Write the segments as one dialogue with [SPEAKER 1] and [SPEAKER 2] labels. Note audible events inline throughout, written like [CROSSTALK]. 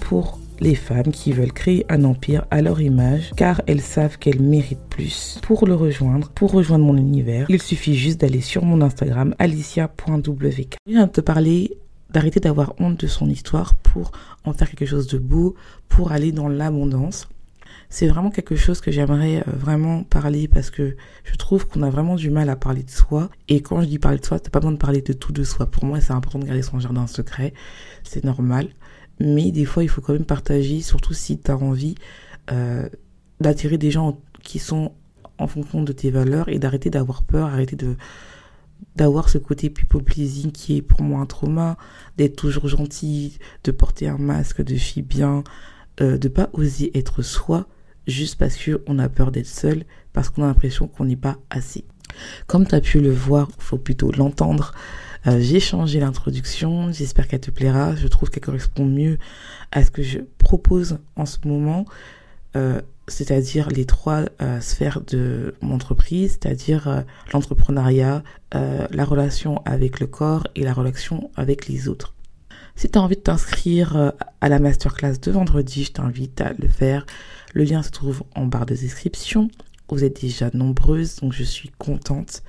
[SPEAKER 1] Pour les femmes qui veulent créer un empire à leur image car elles savent qu'elles méritent plus. Pour le rejoindre, pour rejoindre mon univers, il suffit juste d'aller sur mon Instagram alicia.wk. Je viens de te parler d'arrêter d'avoir honte de son histoire pour en faire quelque chose de beau, pour aller dans l'abondance. C'est vraiment quelque chose que j'aimerais euh, vraiment parler parce que je trouve qu'on a vraiment du mal à parler de soi. Et quand je dis parler de soi, t'as pas besoin de parler de tout de soi. Pour moi, c'est important de garder son jardin secret. C'est normal mais des fois il faut quand même partager, surtout si tu as envie euh, d'attirer des gens qui sont en fonction de tes valeurs et d'arrêter d'avoir peur, arrêter de d'avoir ce côté people pleasing qui est pour moi un trauma, d'être toujours gentil, de porter un masque, de fille bien, euh, de pas oser être soi juste parce que on a peur d'être seul, parce qu'on a l'impression qu'on n'est pas assez. Comme tu as pu le voir, faut plutôt l'entendre, euh, j'ai changé l'introduction, j'espère qu'elle te plaira. Je trouve qu'elle correspond mieux à ce que je propose en ce moment, euh, c'est-à-dire les trois euh, sphères de mon entreprise, c'est-à-dire l'entrepreneuriat, la relation avec le corps et la relation avec les autres. Si tu as envie de t'inscrire à la masterclass de vendredi, je t'invite à le faire. Le lien se trouve en barre de description. Vous êtes déjà nombreuses, donc je suis contente.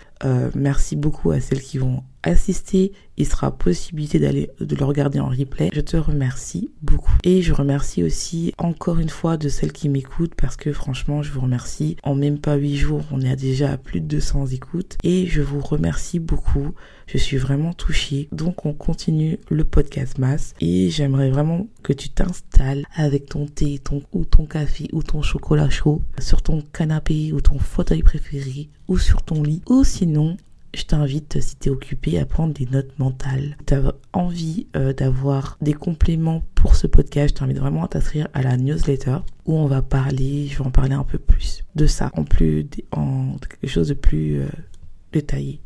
[SPEAKER 1] Merci beaucoup à celles qui vont assister, il sera possibilité d'aller de le regarder en replay. Je te remercie beaucoup et je remercie aussi encore une fois de celles qui m'écoutent parce que franchement, je vous remercie. En même pas 8 jours, on est déjà à plus de 200 écoutes et je vous remercie beaucoup. Je suis vraiment touchée. Donc on continue le podcast masse et j'aimerais vraiment que tu t'installes avec ton thé, ton ou ton café ou ton chocolat chaud sur ton canapé ou ton fauteuil préféré ou sur ton lit ou sinon je t'invite, si tu es occupé, à prendre des notes mentales. Tu as envie euh, d'avoir des compléments pour ce podcast, je t'invite vraiment à t'inscrire à la newsletter où on va parler, je vais en parler un peu plus de ça, en plus, en quelque chose de plus euh, détaillé.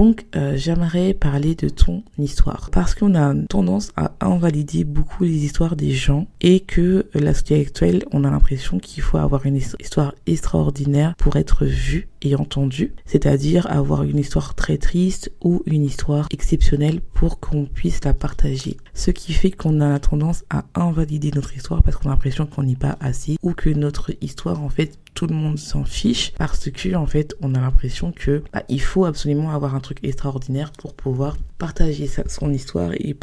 [SPEAKER 1] Donc, euh, j'aimerais parler de ton histoire. Parce qu'on a tendance à invalider beaucoup les histoires des gens et que la société actuelle, on a l'impression qu'il faut avoir une histoire extraordinaire pour être vu et entendu, c'est-à-dire avoir une histoire très triste ou une histoire exceptionnelle pour qu'on puisse la partager. Ce qui fait qu'on a tendance à invalider notre histoire parce qu'on a l'impression qu'on n'est pas assez ou que notre histoire en fait tout le monde s'en fiche parce que en fait on a l'impression que bah, il faut absolument avoir un truc extraordinaire pour pouvoir partager son histoire et,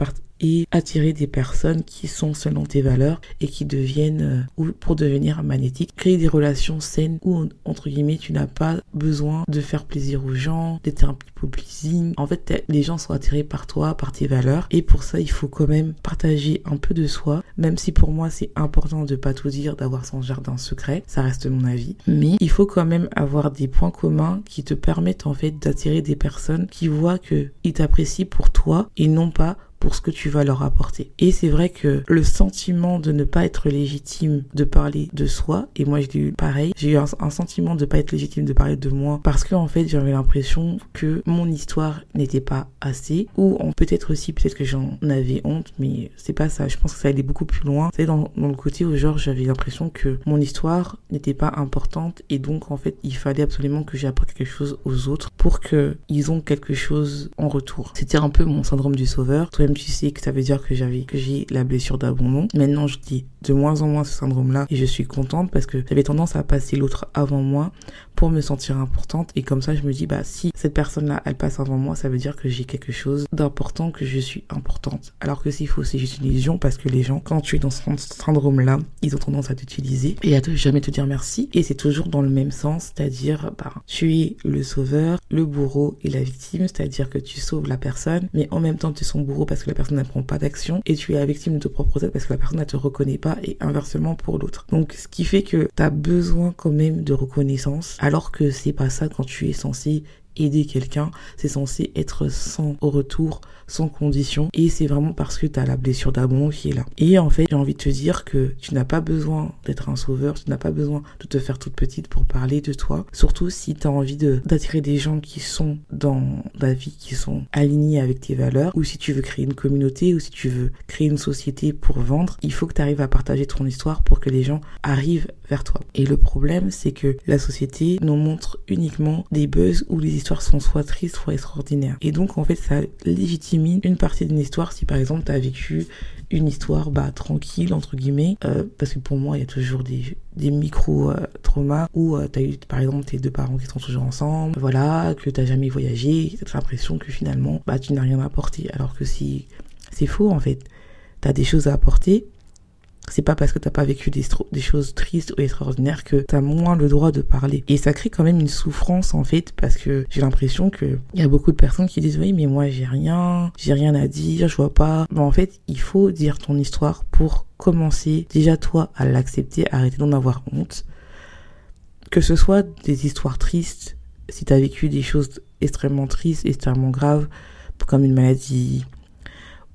[SPEAKER 1] attirer des personnes qui sont selon tes valeurs et qui deviennent euh, ou pour devenir magnétiques, créer des relations saines où entre guillemets tu n'as pas besoin de faire plaisir aux gens, d'être un people pleasing. En fait, les gens sont attirés par toi, par tes valeurs. Et pour ça, il faut quand même partager un peu de soi, même si pour moi c'est important de pas tout dire, d'avoir son jardin secret, ça reste mon avis, mais il faut quand même avoir des points communs qui te permettent en fait d'attirer des personnes qui voient que ils t'apprécient pour toi et non pas pour ce que tu vas leur apporter. Et c'est vrai que le sentiment de ne pas être légitime de parler de soi, et moi j'ai eu pareil, j'ai eu un, sentiment de pas être légitime de parler de moi parce que en fait j'avais l'impression que mon histoire n'était pas assez, ou peut-être aussi peut-être que j'en avais honte, mais c'est pas ça. Je pense que ça allait beaucoup plus loin. C'est dans, dans le côté où genre j'avais l'impression que mon histoire n'était pas importante et donc en fait il fallait absolument que j'apporte quelque chose aux autres pour que ils ont quelque chose en retour. C'était un peu mon syndrome du sauveur tu sais que ça veut dire que j'avais que j'ai la blessure d'abandon. Maintenant, je dis de moins en moins ce syndrome-là et je suis contente parce que j'avais tendance à passer l'autre avant moi pour me sentir importante. Et comme ça, je me dis, bah, si cette personne-là, elle passe avant moi, ça veut dire que j'ai quelque chose d'important, que je suis importante. Alors que s'il faut, c'est juste une illusion parce que les gens, quand tu es dans ce syndrome-là, ils ont tendance à t'utiliser et à te jamais te dire merci. Et c'est toujours dans le même sens, c'est-à-dire, bah, tu es le sauveur, le bourreau et la victime, c'est-à-dire que tu sauves la personne, mais en même temps, tu es son bourreau parce que la personne ne prend pas d'action et tu es la victime de ton propre tête parce que la personne ne te reconnaît pas et inversement pour l'autre. Donc, ce qui fait que tu as besoin quand même de reconnaissance alors que c'est pas ça quand tu es censé aider quelqu'un, c'est censé être sans retour, sans condition. Et c'est vraiment parce que tu as la blessure d'abandon qui est là. Et en fait, j'ai envie de te dire que tu n'as pas besoin d'être un sauveur, tu n'as pas besoin de te faire toute petite pour parler de toi. Surtout si tu as envie d'attirer des gens qui sont dans la vie, qui sont alignés avec tes valeurs, ou si tu veux créer une communauté, ou si tu veux créer une société pour vendre, il faut que tu arrives à partager ton histoire pour que les gens arrivent vers toi. Et le problème, c'est que la société nous montre uniquement des buzz ou des histoires sont soit tristes, soit extraordinaires. Et donc, en fait, ça légitime une partie d'une histoire si, par exemple, tu as vécu une histoire bah, tranquille, entre guillemets, euh, parce que pour moi, il y a toujours des, micro-traumas où euh, tu as eu, par exemple, tes deux parents qui sont toujours ensemble, voilà, que tu jamais voyagé, tu as l'impression que finalement, bah, tu n'as rien à apporter. Alors que si c'est faux, en fait, tu as des choses à apporter, c'est pas parce que t'as pas vécu des, choses tristes ou extraordinaires que t'as moins le droit de parler. Et ça crée quand même une souffrance en fait parce que j'ai l'impression que il y a beaucoup de personnes qui disent oui mais moi j'ai rien, j'ai rien à dire, je vois pas. Mais en fait il faut dire ton histoire pour commencer déjà toi à l'accepter, arrêter d'en avoir honte. Que ce soit des histoires tristes, si t'as vécu des choses extrêmement tristes, extrêmement graves, comme une maladie,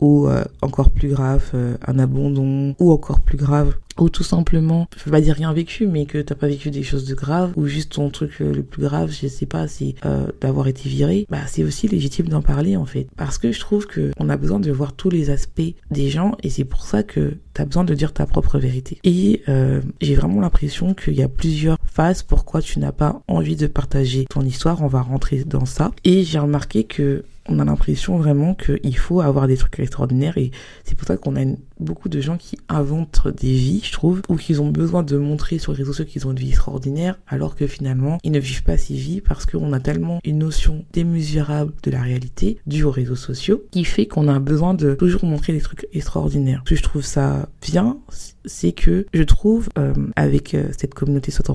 [SPEAKER 1] ou euh, encore plus grave, euh, un abandon, ou encore plus grave, ou tout simplement, je veux pas dire rien vécu, mais que t'as pas vécu des choses de graves, ou juste ton truc euh, le plus grave, je sais pas, c'est d'avoir été viré, bah c'est aussi légitime d'en parler en fait, parce que je trouve que on a besoin de voir tous les aspects des gens, et c'est pour ça que t'as besoin de dire ta propre vérité. Et j'ai vraiment l'impression qu'il y a plusieurs phases pourquoi tu n'as pas envie de partager ton histoire, on va rentrer dans ça, et j'ai remarqué que on a l'impression vraiment qu'il faut avoir des trucs extraordinaires et c'est pour ça qu'on a beaucoup de gens qui inventent des vies, je trouve, ou qu'ils ont besoin de montrer sur les réseaux sociaux qu'ils ont une vie extraordinaire alors que finalement ils ne vivent pas ces vies parce qu'on a tellement une notion démesurable de la réalité due aux réseaux sociaux qui fait qu'on a besoin de toujours montrer des trucs extraordinaires. Ce que je trouve ça bien, c'est que je trouve euh, avec euh, cette communauté soit en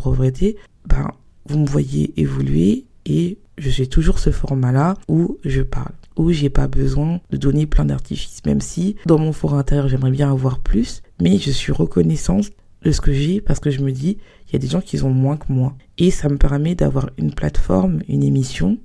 [SPEAKER 1] ben vous me voyez évoluer et je suis toujours ce format-là où je parle, où j'ai pas besoin de donner plein d'artifices, même si dans mon fort intérieur j'aimerais bien avoir plus, mais je suis reconnaissante de ce que j'ai parce que je me dis il y a des gens qui ont moins que moi et ça me permet d'avoir une plateforme, une émission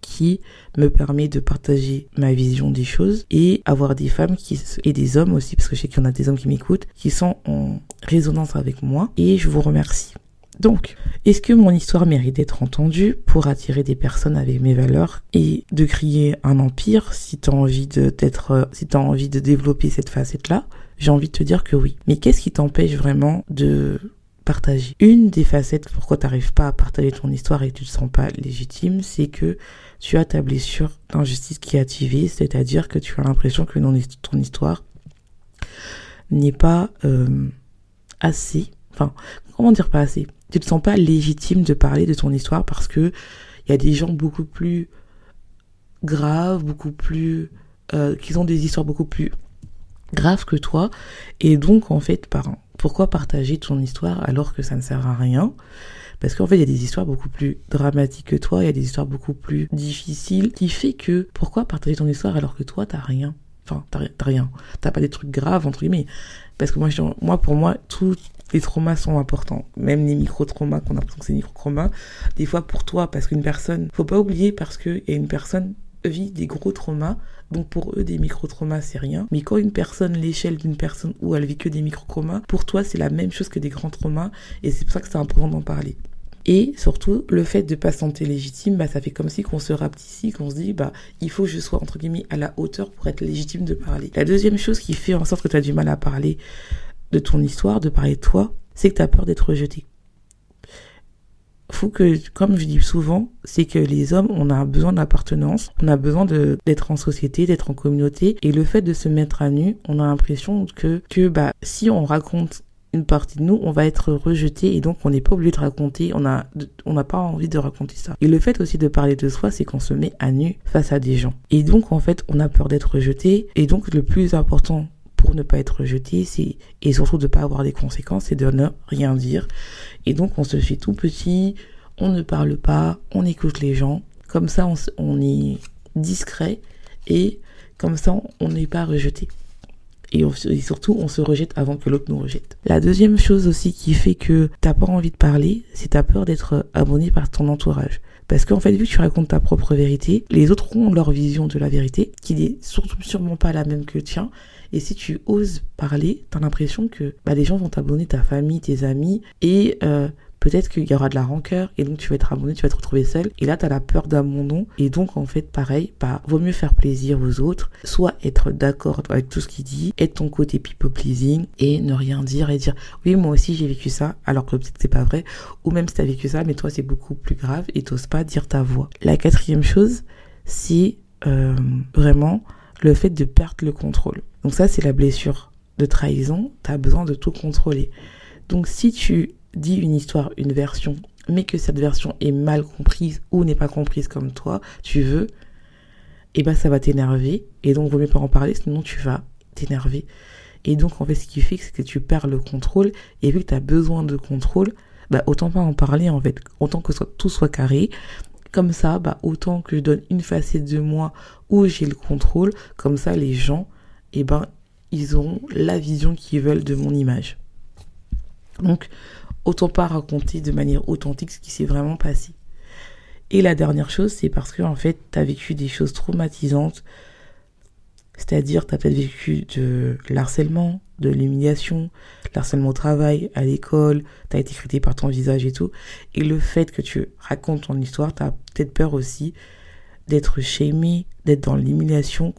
[SPEAKER 1] qui me permet de partager ma vision des choses et avoir des femmes qui et des hommes aussi parce que je sais qu'il y en a des hommes qui m'écoutent qui sont en résonance avec moi et je vous remercie. Donc, est-ce que mon histoire mérite d'être entendue pour attirer des personnes avec mes valeurs et de créer un empire si t'as envie d'être, euh, si t'as envie de développer cette facette-là? J'ai envie de te dire que oui. Mais qu'est-ce qui t'empêche vraiment de partager? Une des facettes pourquoi t'arrives pas à partager ton histoire et que tu te sens pas légitime, c'est que tu as ta blessure d'injustice qui est activée, c'est-à-dire que tu as l'impression que ton histoire n'est pas euh, assez, enfin, comment dire pas assez? Tu te sens pas légitime de parler de ton histoire parce que il y a des gens beaucoup plus graves, beaucoup plus euh, qui ont des histoires beaucoup plus graves que toi. Et donc en fait par pourquoi partager ton histoire alors que ça ne sert à rien? Parce qu'en fait, il y a des histoires beaucoup plus dramatiques que toi, il y a des histoires beaucoup plus difficiles, qui fait que pourquoi partager ton histoire alors que toi, t'as rien? T'as rien. T'as pas des trucs graves, entre guillemets. Parce que moi, pour moi, tout, les traumas sont importants. Même les micro-traumas qu'on a que c'est micro-traumas. Des fois pour toi, parce qu'une personne, faut pas oublier parce que y a une personne vit des gros traumas. Donc pour eux, des micro-traumas, c'est rien. Mais quand une personne, l'échelle d'une personne où elle vit que des micro-traumas, pour toi, c'est la même chose que des grands traumas. Et c'est pour ça que c'est important d'en parler. Et surtout, le fait de pas se sentir légitime, bah, ça fait comme si qu'on se ici, qu'on se dit, bah, il faut que je sois, entre guillemets, à la hauteur pour être légitime de parler. La deuxième chose qui fait en sorte que tu as du mal à parler de ton histoire, de parler de toi, c'est que tu as peur d'être rejeté. Faut que, comme je dis souvent, c'est que les hommes, on a besoin d'appartenance, on a besoin d'être en société, d'être en communauté, et le fait de se mettre à nu, on a l'impression que, que bah, si on raconte une partie de nous, on va être rejeté et donc on n'est pas obligé de raconter, on on n'a pas envie de raconter ça. Et le fait aussi de parler de soi, c'est qu'on se met à nu face à des gens. Et donc en fait, on a peur d'être rejeté et donc le plus important pour ne pas être rejeté, c'est et surtout de pas avoir des conséquences, c'est de ne rien dire. Et donc on se fait tout petit, on ne parle pas, on écoute les gens. Comme ça, on est discret et comme ça, on n'est pas rejeté et, surtout on se rejette avant que l'autre nous rejette. La deuxième chose aussi qui fait que t'as pas envie de parler, c'est ta peur d'être abonné par ton entourage. Parce qu'en fait, vu que tu racontes ta propre vérité, les autres ont leur vision de la vérité, qui n'est sûrement pas la même que le tien. Et si tu oses parler, t'as l'impression que bah, les gens vont t'abonner, ta famille, tes amis, et euh, peut-être qu'il y aura de la rancœur et donc tu vas être abandonné, tu vas te retrouver seul. Et là, tu la peur d'abandon. Et donc, en fait, pareil, bah, vaut mieux faire plaisir aux autres, soit être d'accord avec tout ce qu'il dit, être ton côté people pleasing et ne rien dire et dire oui, moi aussi j'ai vécu ça, alors que peut-être c'est pas vrai. Ou même si t'as vécu ça, mais toi c'est beaucoup plus grave et t'oses pas dire ta voix. La quatrième chose, c'est euh, vraiment le fait de perdre le contrôle. Donc ça, c'est la blessure de trahison. T'as besoin de tout contrôler. Donc si tu dit une histoire, une version, mais que cette version est mal comprise ou n'est pas comprise comme toi, tu veux, et eh ben ça va t'énerver. Et donc, vaut mieux pas en parler, sinon tu vas t'énerver. Et donc, en fait, ce qui fait, c'est que tu perds le contrôle. Et vu que tu as besoin de contrôle, bah, autant pas en parler, en fait. Autant que tout soit carré. Comme ça, bah, autant que je donne une facette de moi où j'ai le contrôle. Comme ça, les gens, et eh ben, ils auront la vision qu'ils veulent de mon image. Donc, autant pas raconter de manière authentique ce qui s'est vraiment passé. Et la dernière chose, c'est parce que en fait, tu as vécu des choses traumatisantes, c'est-à-dire tu as peut-être vécu de l'harcèlement, de l'humiliation, l'harcèlement au travail, à l'école, tu as été critiqué par ton visage et tout. Et le fait que tu racontes ton histoire, tu as peut-être peur aussi d'être shamé, d'être dans l'humiliation,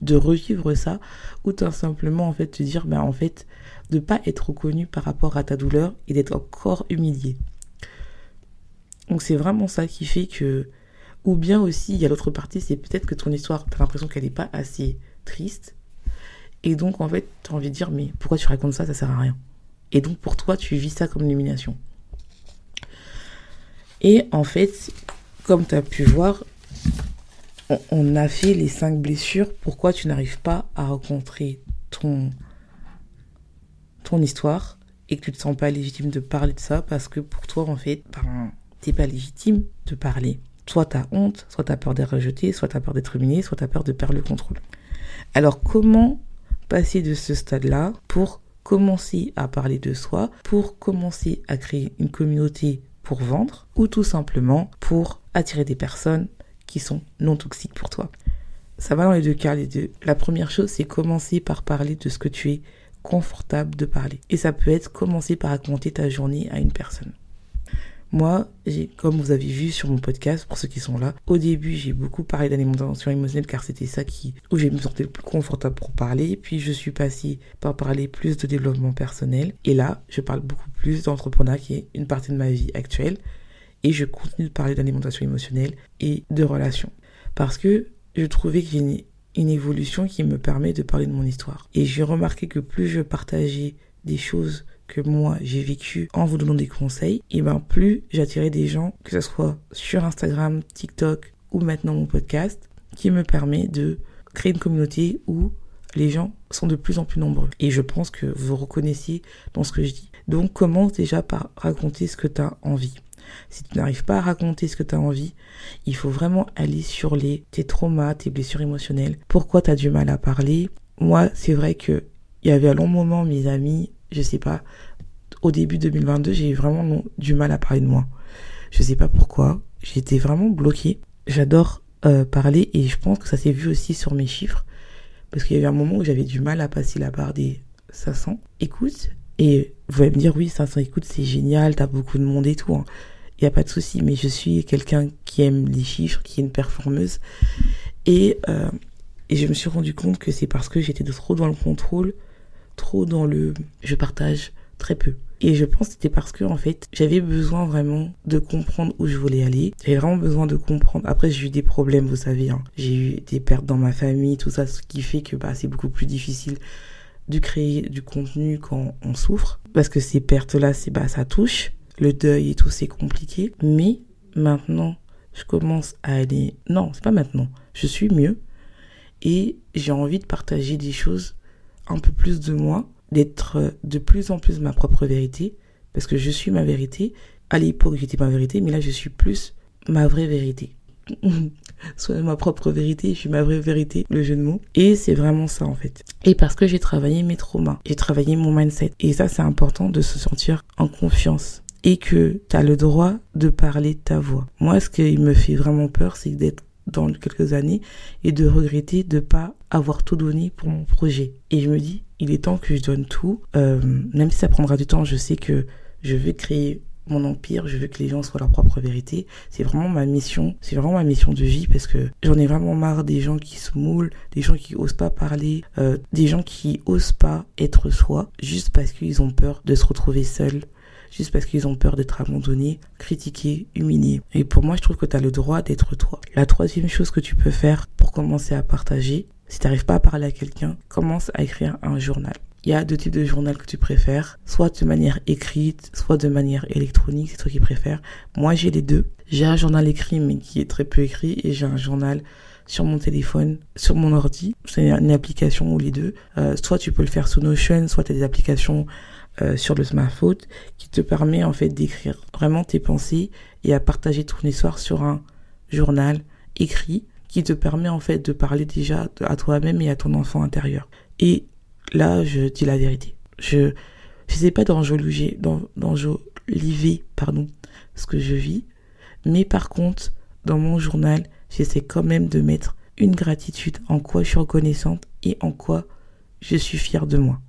[SPEAKER 1] de revivre ça, ou tout simplement en fait te dire, ben en fait, de pas être reconnu par rapport à ta douleur et d'être encore humilié. Donc c'est vraiment ça qui fait que, ou bien aussi, il y a l'autre partie, c'est peut-être que ton histoire, tu as l'impression qu'elle n'est pas assez triste. Et donc, en fait, tu as envie de dire, mais pourquoi tu racontes ça, ça sert à rien. Et donc, pour toi, tu vis ça comme humiliation. Et en fait, comme tu as pu voir, on a fait les cinq blessures. Pourquoi tu n'arrives pas à rencontrer ton, ton histoire et que tu te sens pas légitime de parler de ça parce que pour toi, en fait, ben, t'es pas légitime de parler. Soit t'as honte, soit t'as peur d'être rejeté, soit t'as peur d'être humilié, soit t'as peur de perdre le contrôle. Alors, comment passer de ce stade-là pour commencer à parler de soi, pour commencer à créer une communauté pour vendre ou tout simplement pour attirer des personnes qui sont non toxiques pour toi? Ça va dans les deux cas, les deux. La première chose, c'est commencer par parler de ce que tu es confortable de parler. Et ça peut être commencer par raconter ta journée à une personne. Moi, j'ai, comme vous avez vu sur mon podcast, pour ceux qui sont là, au début, j'ai beaucoup parlé d'alimentation émotionnelle car c'était ça qui, où j'ai me sentais le plus confortable pour parler. Puis je suis passée par parler plus de développement personnel. Et là, je parle beaucoup plus d'entrepreneuriat qui est une partie de ma vie actuelle. Et je continue de parler d'alimentation émotionnelle et de relations. Parce que je trouvais que j'ai une évolution qui me permet de parler de mon histoire. Et j'ai remarqué que plus je partageais des choses que moi j'ai vécues en vous donnant des conseils, et ben plus j'attirais des gens, que ce soit sur Instagram, TikTok ou maintenant mon podcast, qui me permet de créer une communauté où les gens sont de plus en plus nombreux. Et je pense que vous reconnaissez dans ce que je dis. Donc commence déjà par raconter ce que tu as envie. Si tu n'arrives pas à raconter ce que tu as envie, il faut vraiment aller sur les tes traumas, tes blessures émotionnelles. Pourquoi tu as du mal à parler? Moi, c'est vrai que il y avait un long moment mes amis, je sais pas, au début 2022, j'ai vraiment du mal à parler de moi. Je sais pas pourquoi, j'étais vraiment bloquée. J'adore euh, parler et je pense que ça s'est vu aussi sur mes chiffres parce qu'il y avait un moment où j'avais du mal à passer la barre des 500 écoute et vous allez me dire oui 500 écoutes c'est génial t'as beaucoup de monde et tout hein il n'y a pas de souci, mais je suis quelqu'un qui aime les chiffres, qui est une performeuse. Et, euh, et je me suis rendu compte que c'est parce que j'étais trop dans le contrôle, trop dans le je partage très peu. Et je pense que c'était parce que, en fait, j'avais besoin vraiment de comprendre où je voulais aller. J'avais vraiment besoin de comprendre. Après, j'ai eu des problèmes, vous savez. Hein. J'ai eu des pertes dans ma famille, tout ça, ce qui fait que bah, c'est beaucoup plus difficile de créer du contenu quand on souffre, parce que ces pertes-là, c'est bah, ça touche. Le deuil et tout, c'est compliqué. Mais maintenant, je commence à aller. Non, c'est pas maintenant. Je suis mieux. Et j'ai envie de partager des choses un peu plus de moi, d'être de plus en plus ma propre vérité, parce que je suis ma vérité. À l'époque, j'étais ma vérité, mais là, je suis plus ma vraie vérité. [LAUGHS] Soit ma propre vérité, je suis ma vraie vérité, le jeu de mots. Et c'est vraiment ça en fait. Et parce que j'ai travaillé mes traumas, j'ai travaillé mon mindset. Et ça, c'est important de se sentir en confiance. Et que tu as le droit de parler de ta voix. Moi, ce qui me fait vraiment peur, c'est d'être dans quelques années et de regretter de pas avoir tout donné pour mon projet. Et je me dis, il est temps que je donne tout. Euh, même si ça prendra du temps, je sais que je vais créer mon empire, je veux que les gens soient leur propre vérité. C'est vraiment ma mission, c'est vraiment ma mission de vie parce que j'en ai vraiment marre des gens qui se moulent, des gens qui osent pas parler, euh, des gens qui osent pas être soi juste parce qu'ils ont peur de se retrouver seuls, juste parce qu'ils ont peur d'être abandonnés, critiqués, humiliés. Et pour moi, je trouve que tu as le droit d'être toi. La troisième chose que tu peux faire pour commencer à partager, si tu n'arrives pas à parler à quelqu'un, commence à écrire un journal. Il y a deux types de journal que tu préfères, soit de manière écrite, soit de manière électronique, c'est toi qui préfères. Moi, j'ai les deux. J'ai un journal écrit, mais qui est très peu écrit, et j'ai un journal sur mon téléphone, sur mon ordi. C'est une application ou les deux. Euh, soit tu peux le faire sous Notion, soit tu as des applications euh, sur le smartphone qui te permet en fait d'écrire vraiment tes pensées et à partager ton histoire sur un journal écrit qui te permet en fait de parler déjà à toi-même et à ton enfant intérieur. Et là, je dis la vérité. Je sais pas d'enjoliver, d'enjoliver, pardon, ce que je vis, mais par contre, dans mon journal, j'essaie quand même de mettre une gratitude en quoi je suis reconnaissante et en quoi je suis fière de moi.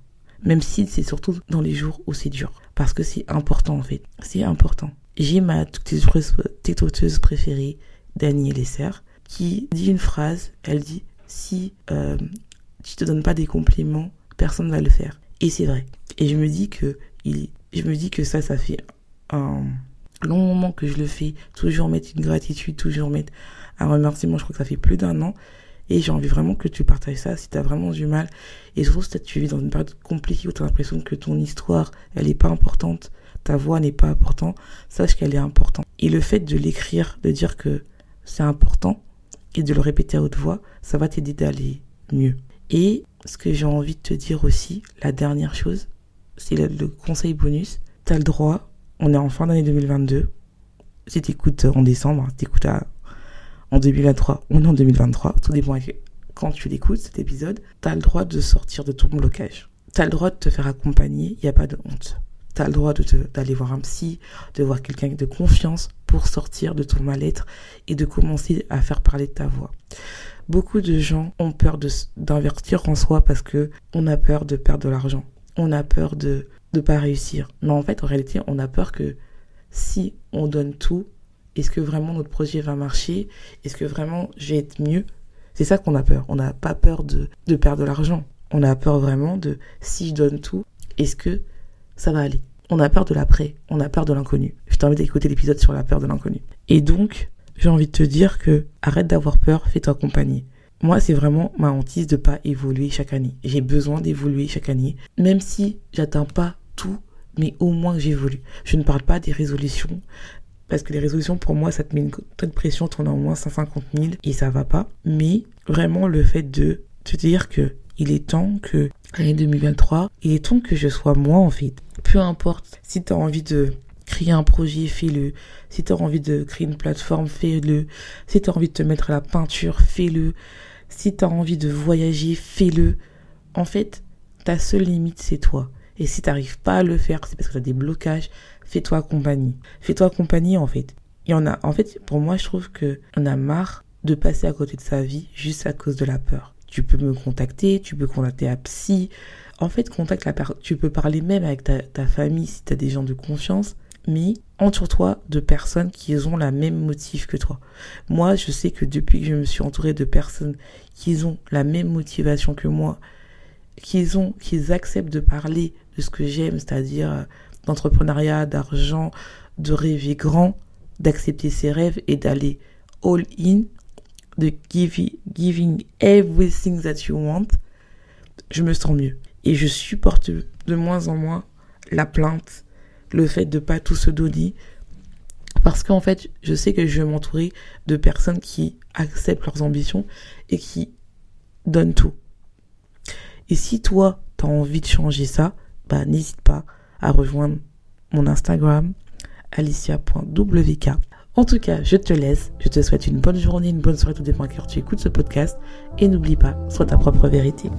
[SPEAKER 1] Même si c'est surtout dans les jours où c'est dur. Parce que c'est important en fait. C'est important. J'ai ma tétoteuse préférée, Danielle Lesser, qui dit une phrase. Elle dit Si euh, tu te donnes pas des compliments, personne va le faire. Et c'est vrai. Et je me dis que je me dis que ça, ça fait un long moment que je le fais. Toujours mettre une gratitude, toujours mettre un remerciement. Je crois que ça fait plus d'un an. Et j'ai envie vraiment que tu partages ça si tu as vraiment du mal. Et surtout si tu vis dans une période compliquée où tu as l'impression que ton histoire, elle n'est pas importante, ta voix n'est pas importante, sache qu'elle est importante. Et le fait de l'écrire, de dire que c'est important et de le répéter à haute voix, ça va t'aider d'aller mieux. Et ce que j'ai envie de te dire aussi, la dernière chose, c'est le, conseil bonus. Tu le droit, on est en fin d'année 2022. Si tu écoutes en décembre, tu écoutes en 2023, on est en 2023, tout dépend quand tu l'écoutes cet épisode, tu as le droit de sortir de ton blocage. Tu as le droit de te faire accompagner, il n'y a pas de honte. Tu as le droit d'aller voir un psy, de voir quelqu'un de confiance pour sortir de ton mal-être et de commencer à faire parler de ta voix. Beaucoup de gens ont peur d'investir en soi parce que on a peur de perdre de l'argent. On a peur de ne pas réussir. Mais en fait, en réalité, on a peur que si on donne tout, est-ce que vraiment notre projet va marcher? Est-ce que vraiment je vais être mieux? C'est ça qu'on a peur. On n'a pas peur de, perdre de l'argent. On a peur vraiment de si je donne tout, est-ce que ça va aller? On a peur de l'après. On a peur de l'inconnu. Je t'invite à écouter l'épisode sur la peur de l'inconnu. Et donc, j'ai envie de te dire que arrête d'avoir peur, fais-toi accompagner. Moi, c'est vraiment ma hantise de pas évoluer chaque année. J'ai besoin d'évoluer chaque année, même si j'atteins pas tout, mais au moins j'évolue. Je ne parle pas des résolutions, parce que les résolutions, pour moi, ça te met une tonne de pression, tu en as au moins 150 000 et ça va pas. Mais vraiment, le fait de te dire que il est temps que, l'année 2023, il est temps que je sois moi, en fait. Peu importe si tu as envie de créer un projet, fais-le. Si tu as envie de créer une plateforme, fais-le. Si tu as envie de te mettre à la peinture, fais-le. Si tu as envie de voyager, fais-le. En fait, ta seule limite, c'est toi. Et si tu n'arrives pas à le faire, c'est parce que tu as des blocages, fais-toi compagnie. Fais-toi compagnie, en fait. Il y en a, en fait, pour moi, je trouve que on a marre de passer à côté de sa vie juste à cause de la peur. Tu peux me contacter, tu peux contacter un psy. En fait, contacte la tu peux parler même avec ta, famille si tu as des gens de confiance mais entoure-toi de personnes qui ont la même motif que toi. Moi, je sais que depuis que je me suis entourée de personnes qui ont la même motivation que moi, qui ont, qu'ils acceptent de parler de ce que j'aime, c'est-à-dire euh, d'entrepreneuriat, d'argent, de rêver grand, d'accepter ses rêves et d'aller all in, de giving, giving everything that you want, je me sens mieux. Et je supporte de moins en moins la plainte, le fait de pas tout se donner. Parce qu'en fait, je sais que je vais m'entourer de personnes qui acceptent leurs ambitions et qui donnent tout. Et si toi, tu as envie de changer ça, n'hésite pas à rejoindre mon Instagram, alicia.wk. En tout cas, je te laisse. Je te souhaite une bonne journée, une bonne soirée, tout dépend à tu écoutes ce podcast. Et n'oublie pas, sois ta propre vérité.